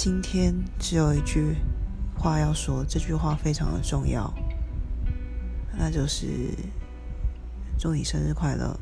今天只有一句话要说这句话非常的重要那就是祝你生日快乐。